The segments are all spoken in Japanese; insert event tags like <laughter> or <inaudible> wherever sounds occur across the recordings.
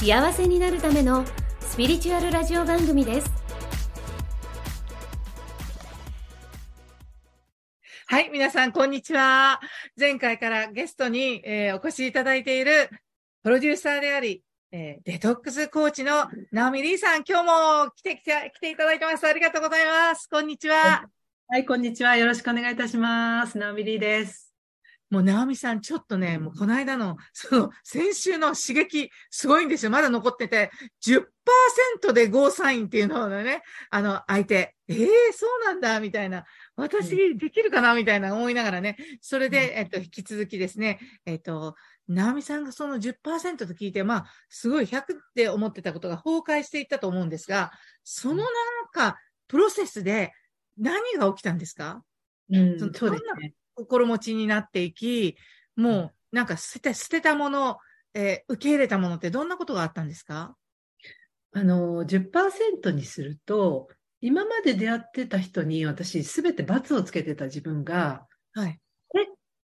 幸せになるためのスピリチュアルラジオ番組ですはい、皆さん、こんにちは。前回からゲストに、えーお越しいただいている、プロデューサーであり、えーデトックスコーチのナオミリーさん、今日も来て、来て、来ていただいてます。ありがとうございます。こんにちは。はい、こんにちは。よろしくお願いいたします。ナオミリーです。もう、ナオミさん、ちょっとね、もう、この間の、その、先週の刺激、すごいんですよ。まだ残ってて、10%でゴーサインっていうのをね、あの、相手、ええそうなんだ、みたいな。私、できるかなみたいな思いながらね。それで、えっと、引き続きですね、えっと、ナオミさんがその10%と聞いて、まあ、すごい100って思ってたことが崩壊していったと思うんですが、そのなんか、プロセスで何が起きたんですか？うんそのそうですね。心持ちになっていき、もう、なんか捨てた、捨てたもの、えー受け入れたものってどんなことがあったんですか？あの、10%にすると、今まで出会ってた人に私、すべて罰をつけてた自分が、はい。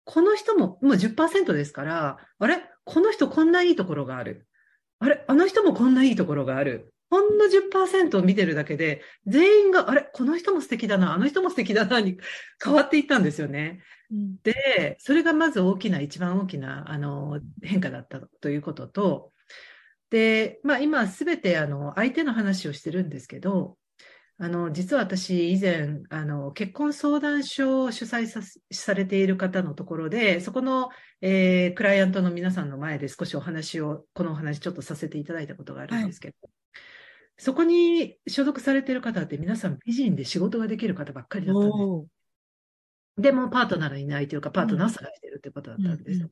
この人も、もう10%ですから、あれ？この人こんないいところがある。あれ？あの人もこんないいところがある。ほんの10%を見てるだけで、全員が、あれこの人も素敵だな、あの人も素敵だな、に <laughs> 変わっていったんですよね。で、それがまず大きな、一番大きな、あの、変化だったということと、で、まあ今すべて、あの、相手の話をしてるんですけど、あの、実は私以前、あの、結婚相談所を主催さすされている方のところで、そこの、えークライアントの皆さんの前で少しお話を、このお話ちょっとさせていただいたことがあるんですけど、そこに所属されている方って皆さん美人で仕事ができる方ばっかりだったんです。でもパートナーがいないというか、パートナーを探しているということだったんですよ。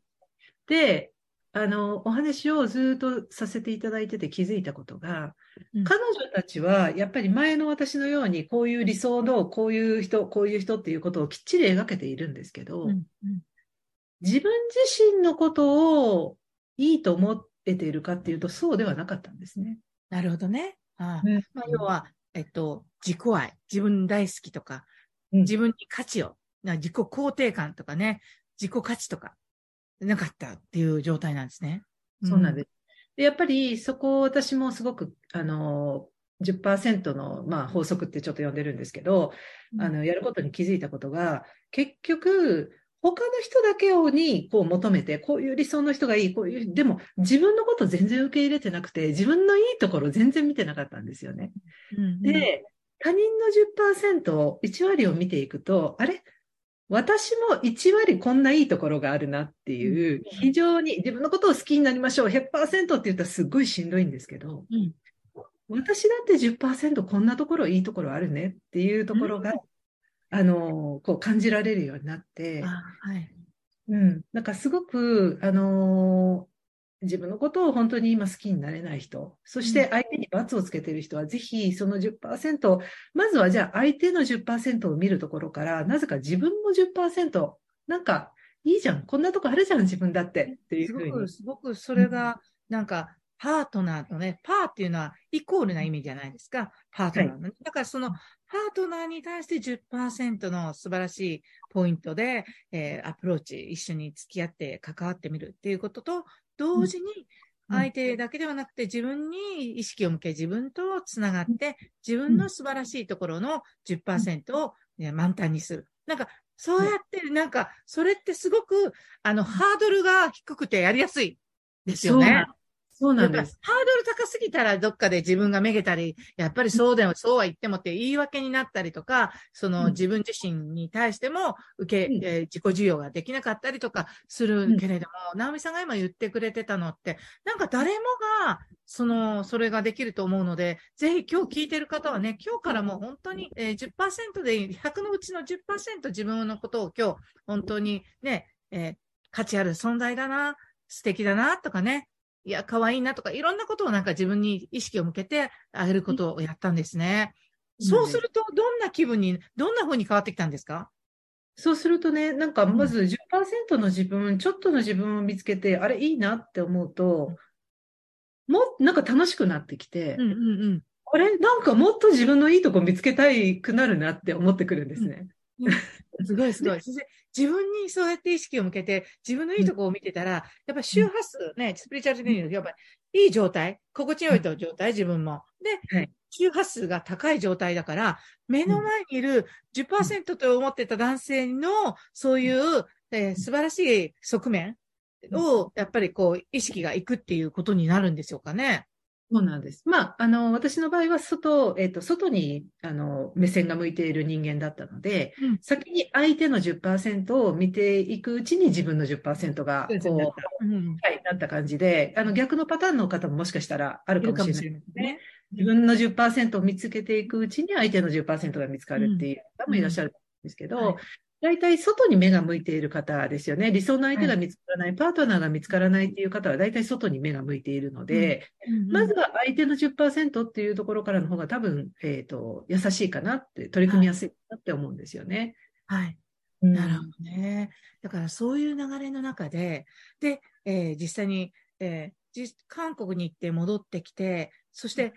で、あの、お話をずっとさせていただいてて気づいたことが、うん彼女たちはやっぱり前の私のようにこういう理想のこういう人、こういう人っていうことをきっちり描けているんですけど、うんうん自分自身のことをいいと思ってているかっていうとそうではなかったんですね。なるほどね。ああうんまあ、要は、えっと、自己愛、自分大好きとか、うん自分に価値を、な自己肯定感とかね、自己価値とか、なかったっていう状態なんですね。そうなんです。で、やっぱりそこを私もすごく、あの、10%の、まあ、法則ってちょっと呼んでるんですけど、うんあの、やることに気づいたことが、結局、他の人だけをにこう求めて、こういう理想の人がいい、こういう、でも自分のこと全然受け入れてなくて、自分のいいところ全然見てなかったんですよね。うんうん、で、他人の10%、1割を見ていくと、あれ？私も1割こんないいところがあるなっていう、非常に自分のことを好きになりましょう。100%って言ったらすっごいしんどいんですけど、うん私だって10%こんなところいいところあるねっていうところが、あの、こう感じられるようになって、あはい。うん。なんかすごく、あのー自分のことを本当に今好きになれない人、そして相手に罰をつけている人は、ぜひその10%、まずはじゃあ相手の10%を見るところから、なぜか自分も10%、なんかいいじゃん、こんなとこあるじゃん、自分だって、っていうすごく、。すごくそれが、なんか、パートナーとね、パーっていうのはイコールな意味じゃないですか。パートナーのね、だからその、パートナーに対して10%の素晴らしいポイントで、えーアプローチ、一緒に付き合って関わってみるっていうことと、同時に、うん相手だけではなくて自分に意識を向け自分とつながって自分の素晴らしいところの10%をえー満タンにする。なんか、そうやって、なんか、それってすごく、あの、ハードルが低くてやりやすいですよね。そうなんです。ハードル高すぎたらどっかで自分がめげたり、やっぱりそうだよ、そうは言ってもって言い訳になったりとか、そのうん。自分自身に対しても受け、うん。えー自己需要ができなかったりとかするけれども、直美さんが今言ってくれてたのって、なんか誰もが、その、それができると思うので、ぜひ今日聞いてる方はね、今日からもう本当に、えー10%でいい、100のうちの10%自分のことを今日、本当にね、えー価値ある存在だな、素敵だな、とかね、いや、可愛いなとか、いろんなことをなんか自分に意識を向けてあげることをやったんですね。うんそうすると、どんな気分に、どんな風に変わってきたんですか？そうするとね、なんかまず10%の自分、ちょっとの自分を見つけて、あれいいなって思うと、もうなんか楽しくなってきて、うんうんうん。あれ？なんかもっと自分のいいとこ見つけたいくなるなって思ってくるんですね。すごいすごい。自分にそうやって意識を向けて、自分のいいところを見てたら、やっぱり周波数ね、スピリチュアル的にやっぱりいい状態、心地よいと状態、自分も。で、はい。周波数が高い状態だから、目の前にいる10%と思ってた男性の、そういう、えー素晴らしい側面を、やっぱりこう、意識がいくっていうことになるんでしょうかね。そうなんです。まあ、あの、私の場合は外、えっ、と、外に、あの、目線が向いている人間だったので、うん先に相手の10%を見ていくうちに自分の10%が、こう、はうん。い、なった感じで、あの、逆のパターンの方ももしかしたらあるかもしれないですね。自分の10%を見つけていくうちに相手の10%が見つかるっていう方もいらっしゃるんですけど、はい大体外に目が向いている方ですよね。理想の相手が見つからない、パートナーが見つからないっていう方は大体外に目が向いているので、まずは相手の10%っていうところからの方が多分、えっ、と、優しいかなって、取り組みやすいかなって思うんですよね。はい。うんなるほどね。だからそういう流れの中で、で、えー実際に、えーじ韓国に行って戻ってきて、そして、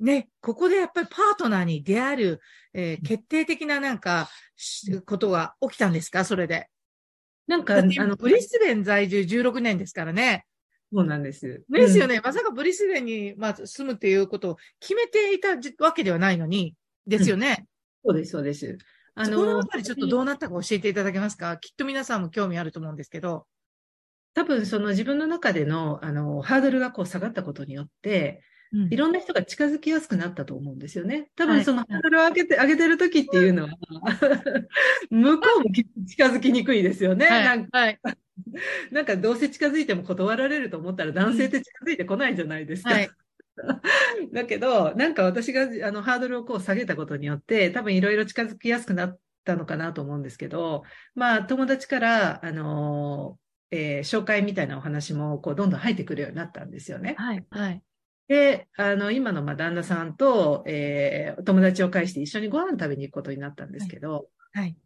ね、ここでやっぱりパートナーに出会える、えー決定的ななんか、しことが起きたんですか？それで。なんか、あの、ブリスベン在住16年ですからね。そうなんです。ね。ですよね。まさかブリスベンに、まあ、住むっていうことを決めていたじわけではないのに、ですよね。そうです、そうです。あそこのあたりちょっとどうなったか教えていただけますか？きっと皆さんも興味あると思うんですけど。多分その自分の中での、あの、ハードルがこう下がったことによって、うんいろんな人が近づきやすくなったと思うんですよね。多はい分そのハードルを上げて、上げてる時っていうのは、向こうもき近づきにくいですよね。なんかはい。<laughs> なんかどうせ近づいても断られると思ったら男性って近づいてこないじゃないですか。はい。<laughs> だけど、なんか私があのハードルをこう下げたことによって、多分いろいろ近づきやすくなったのかなと思うんですけど、まあ友達から、あのえー紹介みたいなお話もこうどんどん入ってくるようになったんですよね。はい。はい。で、あの、今のまあ旦那さんと、えーお友達を介して一緒にご飯食べに行くことになったんですけど、はい。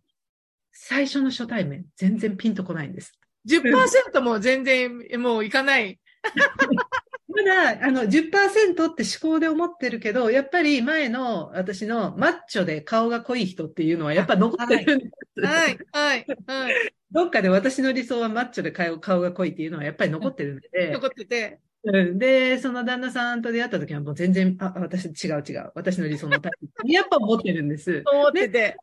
最初の初対面、全然ピンとこないんです。10%も全然もういかない。<laughs> まだ、あの、10%って思考で思ってるけど、やっぱり前の私のマッチョで顔が濃い人っていうのはやっぱ残ってるんです。はい。はい。はい。どっかで私の理想はマッチョで顔顔が濃いっていうのはやっぱり残ってるので、残ってて。うんで、その旦那さんと出会った時はもう全然、あ、私違う違う。私の理想のタイプにやっぱ思ってるんです。<laughs> 思ってて。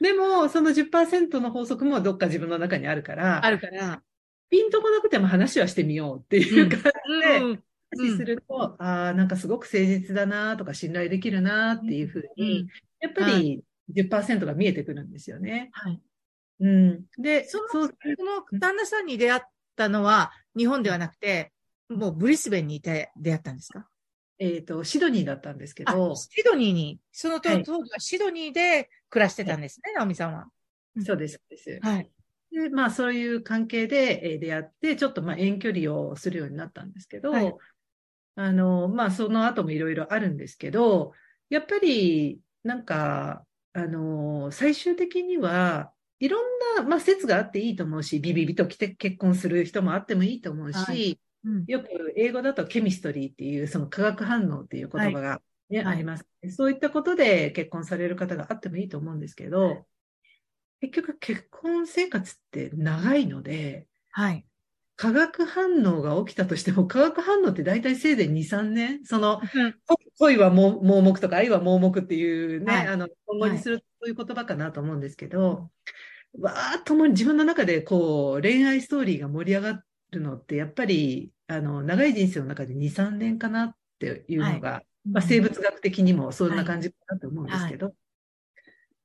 でも、その10%の法則もどっか自分の中にあるから、あるから。ピンとこなくても話はしてみようっていう感じで、うん。話すると、ああ、なんかすごく誠実だなとか信頼できるなっていうふううんに、やっぱり10%が見えてくるんですよね。はい。うん。で、そのその旦那さんに出会ったのは日本ではなくて、もうブリスベンにいて出会ったんですか？えっ、と、シドニーだったんですけど。あ、、シドニーに、その当時はシドニーで暮らしてたんですね、ナオミさんは。そうです、そうです。はい。で、まあ、そういう関係でえー出会って、ちょっとまあ遠距離をするようになったんですけど、はい。あの、まあ、その後もいろいろあるんですけど、やっぱり、なんか、あの、最終的には、いろんな、まあ、説があっていいと思うし、ビビビと来て結婚する人もあってもいいと思うし、はい。うんよく英語だとケミストリーっていう、その化学反応っていう言葉が、ねはい。あります。そういったことで結婚される方があってもいいと思うんですけど、結局結婚生活って長いので、はい。化学反応が起きたとしても、化学反応って大体せいぜい2、3年。その、恋は盲盲目とか愛は盲目っていうね、はい。あの、今後にするとそういう言葉かなと思うんですけど、わーっとも自分の中でこう、恋愛ストーリーが盛り上がるのって、やっぱり、あの、長い人生の中で2、3年かなっていうのが、まあ、生物学的にもそんな感じかなと思うんですけど、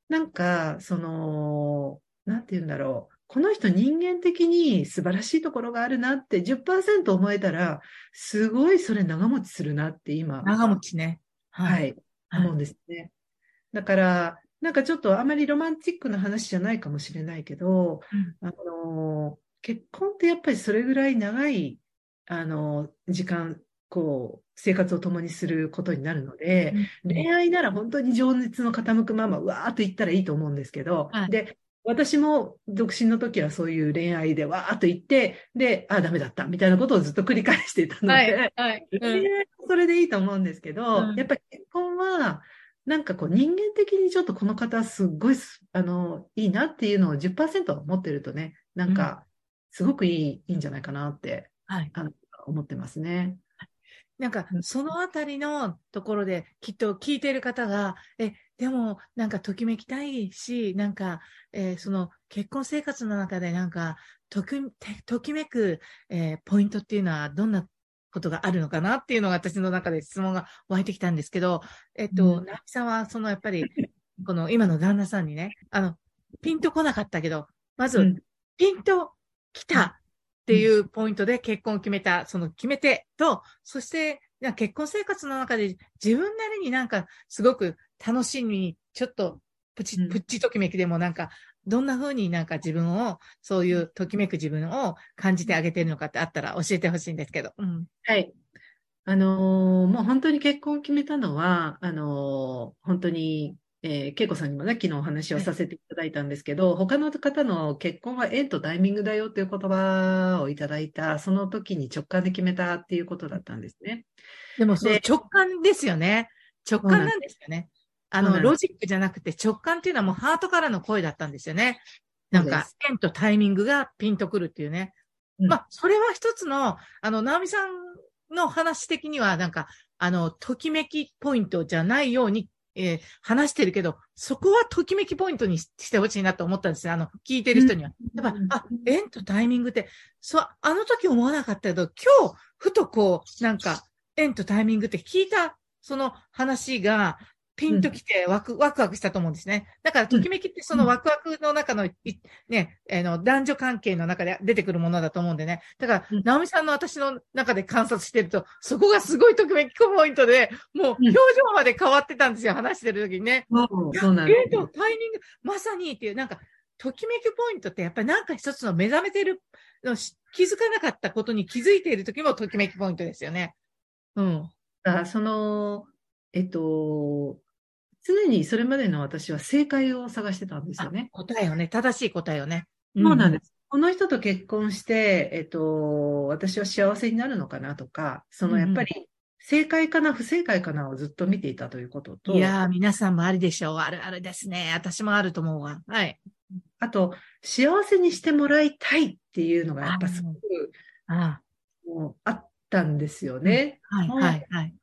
なんか、その、なんて言うんだろう。この人人間的に素晴らしいところがあるなって10%思えたら、すごいそれ長持ちするなって今、長持ちね。はい、はい。思うんですね。だから、なんかちょっとあまりロマンチックな話じゃないかもしれないけど、うん。あの、結婚ってやっぱりそれぐらい長いあの、時間、こう、生活を共にすることになるので、恋愛なら本当に情熱の傾くまま、うわーっと言ったらいいと思うんですけど、はいで、私も独身の時はそういう恋愛でわーっと言って、で、あ、ダメだった、みたいなことをずっと繰り返していたので、はい。はい。うん恋愛はそれでいいと思うんですけど、うんやっぱり結婚は、なんかこう人間的にちょっとこの方すっごいす、あの、いいなっていうのを10%持ってるとね、なんか、すごくいい、いいんじゃないかなって、はい。あの、思ってますね。なんか、そのあたりのところで、きっと聞いている方が、え、でも、なんか、ときめきたいし、なんか、えーその、結婚生活の中で、なんか、とき、てときめく、えーポイントっていうのは、どんなことがあるのかなっていうのが、私の中で質問が湧いてきたんですけど、えっと、うんなみさんは、その、やっぱり、この、今の旦那さんにね、あの、ピンとこなかったけど、まず、うんピンと来たっていうポイントで結婚を決めた、その決め手と、そして、結婚生活の中で自分なりになんかすごく楽しみに、ちょっとプチ、うんプッチときめきでもなんか、どんな風になんか自分を、そういうときめく自分を感じてあげてるのかってあったら教えてほしいんですけど。うん。はい。あのーもう本当に結婚を決めたのは、あのー本当に、えー、恵子さんにもね、昨日お話をさせていただいたんですけど、他の方の結婚は縁とタイミングだよっていう言葉をいただいた、その時に直感で決めたっていうことだったんですね。でもそうで直感ですよね。直感なんですよね。あの、ロジックじゃなくて直感っていうのはもうハートからの声だったんですよね。なんか縁とタイミングがピンとくるっていうね。うんまあ、それは一つの、あの、直美さんの話的には、なんか、あの、ときめきポイントじゃないように、えー話してるけど、そこはときめきポイントにししてほしいなと思ったんですよ。あの、聞いてる人には。やっぱ、あ、縁とタイミングって、そう、あの時思わなかったけど、今日、ふとこう、なんか、縁とタイミングって聞いた、その話が、ピンときてワク、ワクワクしたと思うんですね。だから、ときめきってそのワクワクの中の、いね、あの、男女関係の中で出てくるものだと思うんでね。だからうん、直美さんの私の中で観察してると、そこがすごいときめきポイントで、もう表情まで変わってたんですよ、話してる時にね。そうそうなんですえーと、タイミング、まさにっていう、なんか、ときめきポイントってやっぱりなんか一つの目覚めてるのし気づかなかったことに気づいている時もときめきポイントですよね。うん。あその、えっと、常にそれまでの私は正解を探してたんですよね。答えをね、正しい答えをね。そうなんです。この人と結婚して、えっと、私は幸せになるのかなとか、そのやっぱり正解かな、不正解かなをずっと見ていたということと、いやー、皆さんもありでしょう。あるあるですね。私もあると思うわ。はい。あと、幸せにしてもらいたいっていうのがやっぱすごくあもうあったんですよね。あはい、うんはい、はい。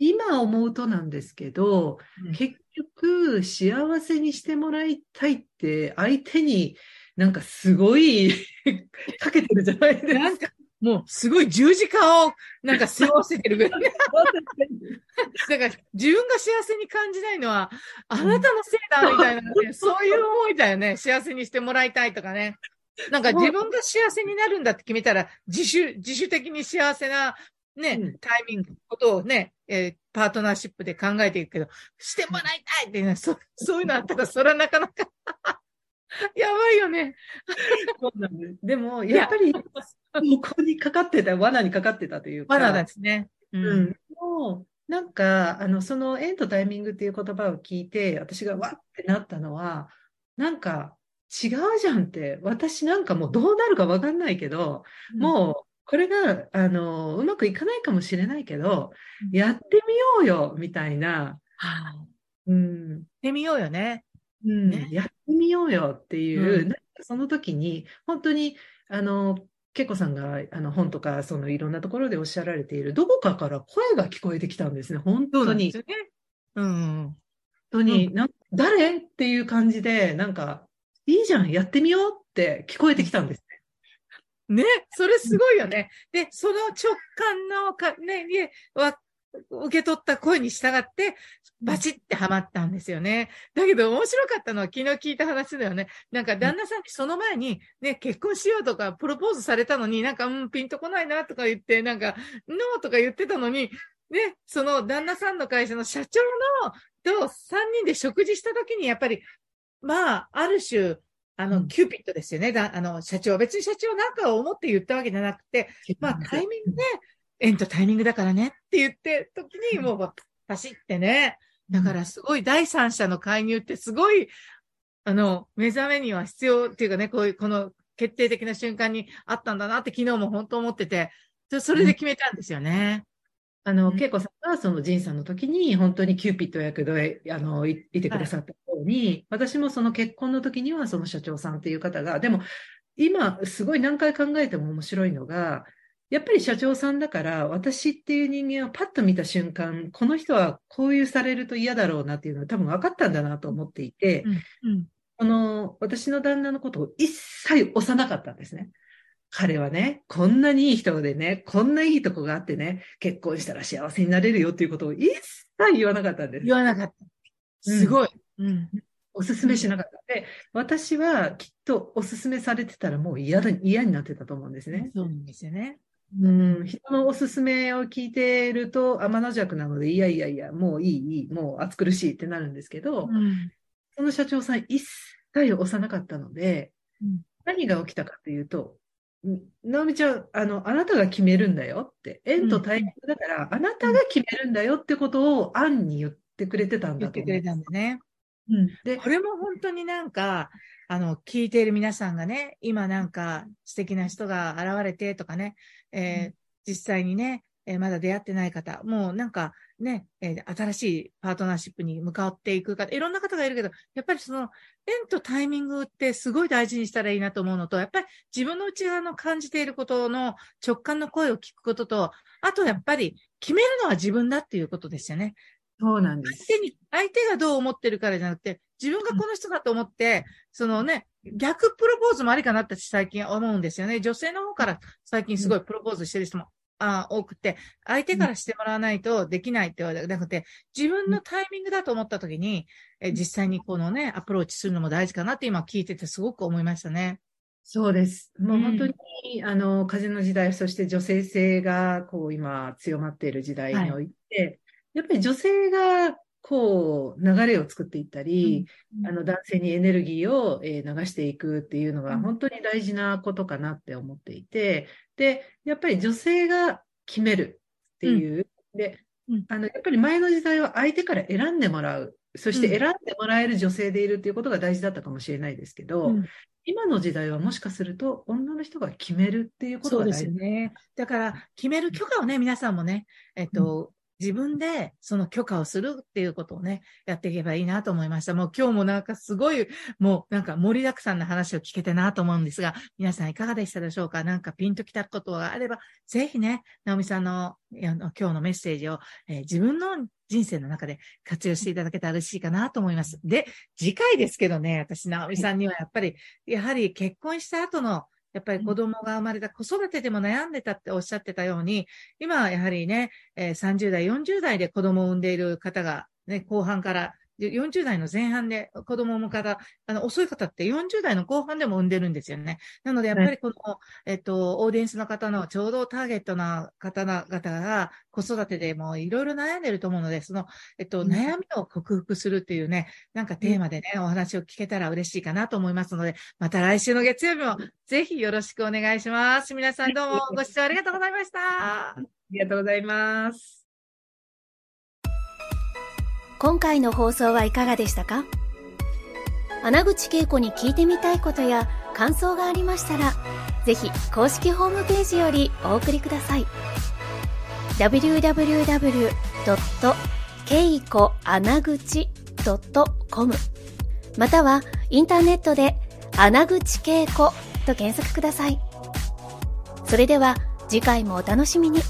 今思うとなんですけど、うん結局、幸せにしてもらいたいって、相手になんかすごい <laughs> かけてるじゃないですか。なんか、もう、すごい十字架を、なんか背負わせてるぐらい。<laughs> だから、自分が幸せに感じないのは、あなたのせいだ、みたいな、ね、そういう思いだよね。幸せにしてもらいたいとかね。なんか自分が幸せになるんだって決めたら、自主、自主的に幸せな、ね、うんタイミング、ことをね、えーパートナーシップで考えていくけど、してもらいたいってね、そ <laughs> そういうのあったら、それはなかなか、<laughs> やばいよね。<laughs> そうなんです。でも、やっぱり、ここにかかってた、罠にかかってたというか。まだですね。ううん。もう、なんか、あの、その縁とタイミングっていう言葉を聞いて、私がわってなったのは、なんか、違うじゃんって、私なんかもうどうなるかわかんないけど、もう、これが、あの、うまくいかないかもしれないけど、うんやってみようよ、みたいな、はい。行っうん、てみようよね。うんねやってみようよっていう、うんなんかその時に、本当に、あの、恵子さんがあの本とか、そのいろんなところでおっしゃられている、どこかから声が聞こえてきたんですね、本当に。そうなん。本当に、なん誰？っていう感じで、なんか、いいじゃん、やってみようって聞こえてきたんです。ね、それすごいよね。で、その直感のか、ね、ね、わ、受け取った声に従って、バチってハマったんですよね。だけど面白かったのは昨日聞いた話だよね。なんか旦那さんにその前に、ね、結婚しようとかプロポーズされたのになんか、うん、ピンとこないなとか言って、なんか、ノーとか言ってたのに、ね、その旦那さんの会社の社長のと3人で食事した時にやっぱり、まあ、ある種、あの、うんキューピッドですよね。だ、あの、社長。別に社長なんかを思って言ったわけじゃなくて、まあ、タイミングで、縁とタイミングだからねって言って、時にもう、パシってね。だから、すごい第三者の介入ってすごい、あの、目覚めには必要っていうかね、こういう、この決定的な瞬間にあったんだなって昨日も本当思ってて、そ、それで決めたんですよね。あの、うん恵子さんがその仁さんの時に本当にキューピッド役で、あの、いいてくださったように、私もその結婚の時にはその社長さんっていう方が、でも今すごい何回考えても面白いのが、やっぱり社長さんだから、私っていう人間をパッと見た瞬間、この人はこういうされると嫌だろうなっていうのは多分分かったんだなと思っていて、うん。うん。この、私の旦那のことを一切推さなかったんですね。彼はね、こんなにいい人でね、こんないいとこがあってね、結婚したら幸せになれるよっていうことを一切言わなかったんです。言わなかった。すごい。うん。おすすめしなかった。で、私はきっとおすすめされてたらもう嫌だ、嫌になってたと思うんですね。そうなんですよね。うん、人のおすすめを聞いてると天の弱なので、いやいやいや、もういい、いい、もう暑苦しいってなるんですけど、うん。その社長さん一切押さなかったので、うん何が起きたかっていうと、ん直美ちゃん、あの、あなたが決めるんだよって、縁とタイミングだから、あなたが決めるんだよってことを、アンに言ってくれてたん言ってくれだと思う。たんだね。うんで、これも本当になんか、あの、聞いている皆さんがね、今なんか素敵な人が現れてとかね、えー実際にね、えーまだ出会ってない方、もうなんかね、えー新しいパートナーシップに向かっていく方、いろんな方がいるけど、やっぱりその、縁とタイミングってすごい大事にしたらいいなと思うのと、やっぱり自分の内側の感じていることの直感の声を聞くことと、あとやっぱり決めるのは自分だっていうことですよね。そうなんです。相手に、相手がどう思ってるからじゃなくて、自分がこの人だと思って、そのね、逆プロポーズもありかなって最近思うんですよね。女性の方から最近すごいプロポーズしてる人も、あ多くて、相手からしてもらわないとできないって言われなくて、自分のタイミングだと思った時に、え実際にこのね、アプローチするのも大事かなって今聞いててすごく思いましたね。そうです。もううん本当に、あの、風の時代、そして女性性が、こう、今、強まっている時代において、やっぱり女性が、こう、流れを作っていったり、あの、男性にエネルギーを、えー流していくっていうのがうん本当に大事なことかなって思っていて、で、やっぱり女性が決めるっていう、でうん、あの、やっぱり前の時代は相手から選んでもらう、そしてうん。選んでもらえる女性でいるっていうことが大事だったかもしれないですけど、うん。今の時代はもしかすると女の人が決めるっていうことが大事。すよね。だから、決める許可をね、皆さんもね、えっと、自分でその許可をするっていうことをね、やっていけばいいなと思いました。もう今日もなんかすごい、もうなんか盛りだくさんな話を聞けてなと思うんですが、皆さんいかがでしたでしょうか？なんかピンときたことがあれば、ぜひね、直美さんのあの今日のメッセージを、えー自分の人生の中で活用していただけたら嬉しいかなと思います。で、次回ですけどね、私、直美さんにはやっぱり、やはり結婚した後の、やっぱり子供が生まれた子育てでも悩んでたっておっしゃってたように、今はやはりね、えー30代、40代で子供を産んでいる方が、ね、後半から、で40代の前半で子供を産む方、あの、遅い方って40代の後半でも産んでるんですよね。なので、やっぱりこの、えっと、オーディエンスの方のちょうどターゲットな方々が子育てでもいろいろ悩んでると思うので、その、えっと、うん悩みを克服するっていうね、なんかテーマでね、お話を聞けたら嬉しいかなと思いますので、また来週の月曜日もぜひよろしくお願いします。皆さんどうもご視聴ありがとうございました。ありがとうございます。今回の放送はいかがでしたか？穴口恵子に聞いてみたいことや感想がありましたら、ぜひ公式ホームページよりお送りください。www.keikoanaguchi.com またはインターネットで穴口恵子と検索ください。それでは次回もお楽しみに。